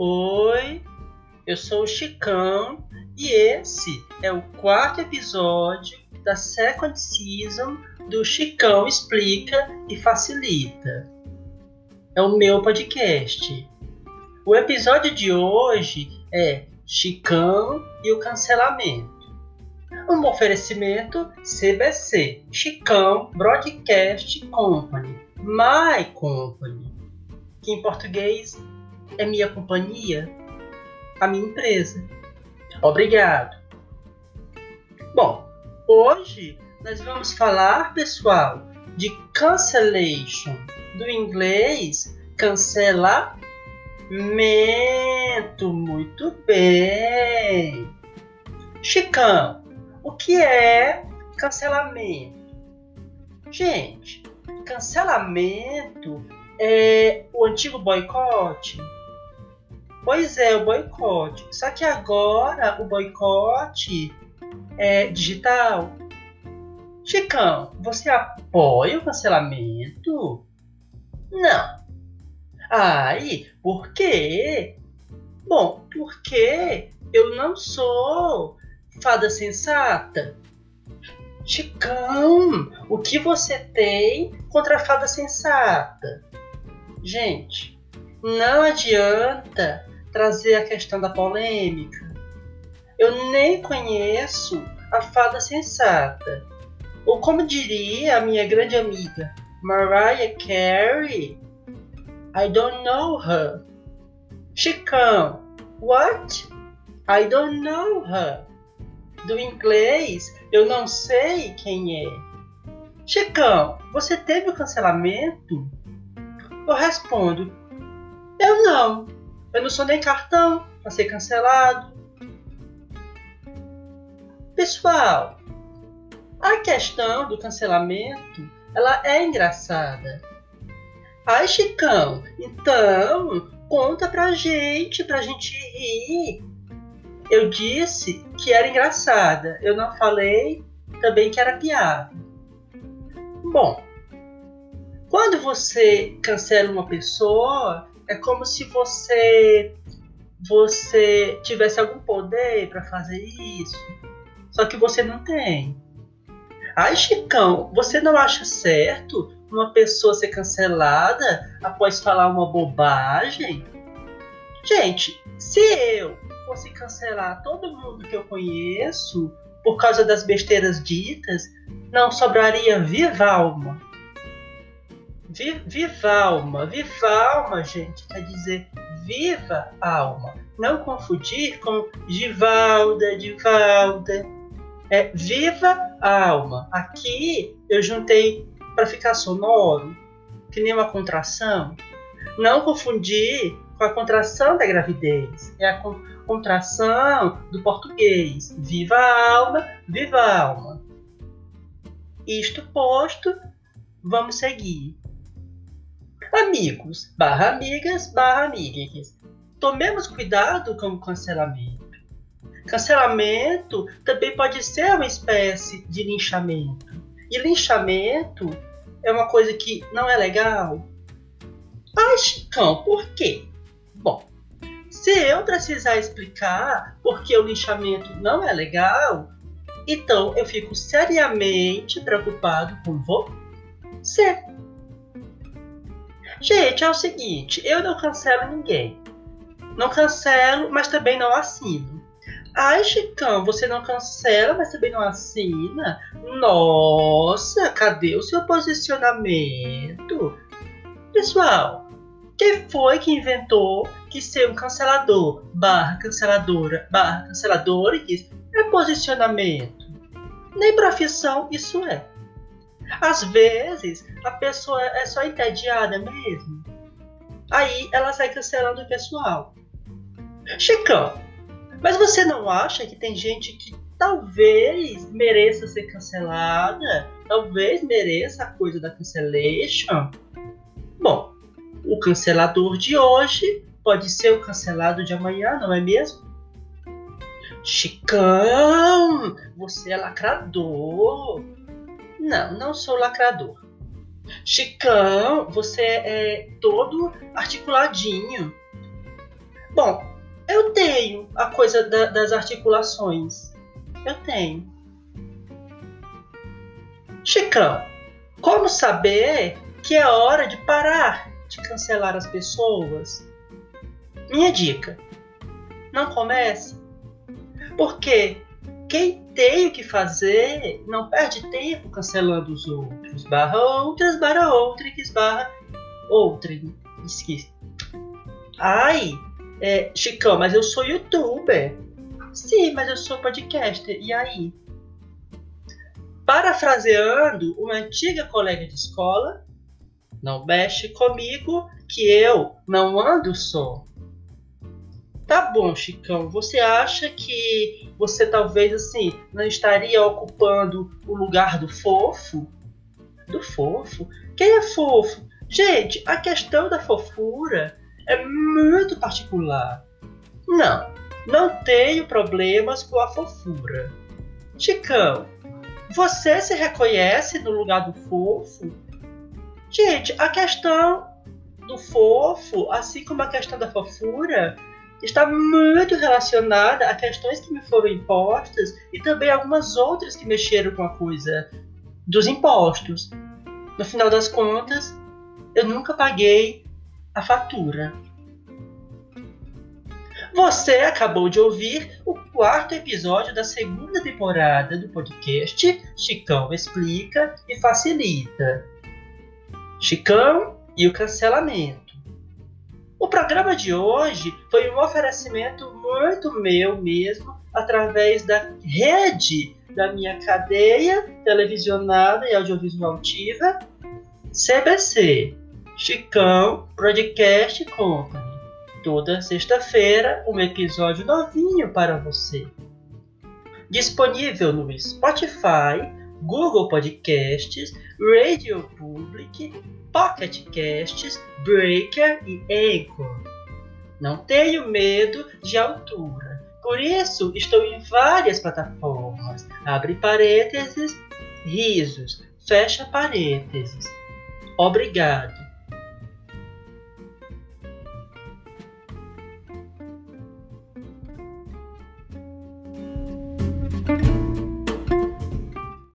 Oi, eu sou o Chicão e esse é o quarto episódio da second season do Chicão Explica e Facilita. É o meu podcast. O episódio de hoje é Chicão e o cancelamento. Um oferecimento CBC, Chicão Broadcast Company, My Company, que em português é minha companhia, a minha empresa. Obrigado. Bom, hoje nós vamos falar, pessoal, de cancellation, do inglês cancelamento. Muito bem. Chicão, o que é cancelamento? Gente, cancelamento é o antigo boicote Pois é, o boicote. Só que agora o boicote é digital. Chicão, você apoia o cancelamento? Não. Aí, por quê? Bom, porque eu não sou fada sensata. Chicão, o que você tem contra a fada sensata? Gente, não adianta trazer a questão da polêmica. Eu nem conheço a fada sensata. Ou como diria a minha grande amiga Mariah Carey, I don't know her. Chicão, what? I don't know her. Do inglês, eu não sei quem é. Chicão, você teve o cancelamento? Eu respondo, eu não. Eu não sou nem cartão para ser cancelado. Pessoal, a questão do cancelamento, ela é engraçada. Ai, Chicão, então conta pra gente, pra gente rir. Eu disse que era engraçada. Eu não falei também que era piada. Bom, quando você cancela uma pessoa, é como se você você tivesse algum poder para fazer isso, só que você não tem. Ai, Chicão, você não acha certo uma pessoa ser cancelada após falar uma bobagem? Gente, se eu fosse cancelar todo mundo que eu conheço por causa das besteiras ditas, não sobraria viva alma viva alma. Viva alma, gente, quer dizer viva alma. Não confundir com Givalda, Divalda. É viva alma. Aqui eu juntei para ficar sonoro, que nem uma contração. Não confundir com a contração da gravidez. É a contração do português. Viva alma, viva alma. Isto posto, vamos seguir. Amigos, barra amigas, barra amigas. Tomemos cuidado com o cancelamento. Cancelamento também pode ser uma espécie de linchamento. E linchamento é uma coisa que não é legal. Ai, Chicão, por quê? Bom, se eu precisar explicar por que o linchamento não é legal, então eu fico seriamente preocupado com você. Gente, é o seguinte, eu não cancelo ninguém. Não cancelo, mas também não assino. Ai, Chicão, você não cancela, mas também não assina? Nossa, cadê o seu posicionamento? Pessoal, quem foi que inventou que ser um cancelador barra canceladora barra canceladores é posicionamento? Nem profissão isso é. Às vezes, a pessoa é só entediada mesmo. Aí ela sai cancelando o pessoal. Chicão, mas você não acha que tem gente que talvez mereça ser cancelada? Talvez mereça a coisa da cancellation? Bom, o cancelador de hoje pode ser o cancelado de amanhã, não é mesmo? Chicão, você é lacrador. Não, não sou lacrador. Chicão, você é todo articuladinho. Bom, eu tenho a coisa da, das articulações. Eu tenho. Chicão, como saber que é hora de parar de cancelar as pessoas? Minha dica: não comece. Porque quem tem o que fazer não perde tempo cancelando os outros. Barra outras, barra outrix, barra. Esqueci. Ai, é, Chicão, mas eu sou youtuber. Sim, mas eu sou podcaster. E aí? Parafraseando uma antiga colega de escola, não mexe comigo que eu não ando só. Tá bom, Chicão, você acha que você talvez assim não estaria ocupando o lugar do fofo? Do fofo? Quem é fofo? Gente, a questão da fofura é muito particular. Não, não tenho problemas com a fofura. Chicão, você se reconhece no lugar do fofo? Gente, a questão do fofo, assim como a questão da fofura, está muito relacionada a questões que me foram impostas e também algumas outras que mexeram com a coisa dos impostos. No final das contas, eu nunca paguei a fatura. Você acabou de ouvir o quarto episódio da segunda temporada do podcast Chicão Explica e Facilita. Chicão e o cancelamento. O programa de hoje foi um oferecimento muito meu mesmo, através da rede da minha cadeia televisionada e audiovisual ativa, CBC, Chicão Broadcast Company toda sexta-feira um episódio novinho para você. Disponível no Spotify, Google Podcasts, Radio Public, Pocket Casts, Breaker e Anchor. Não tenho medo de altura, por isso estou em várias plataformas. Abre parênteses, risos, fecha parênteses. Obrigado.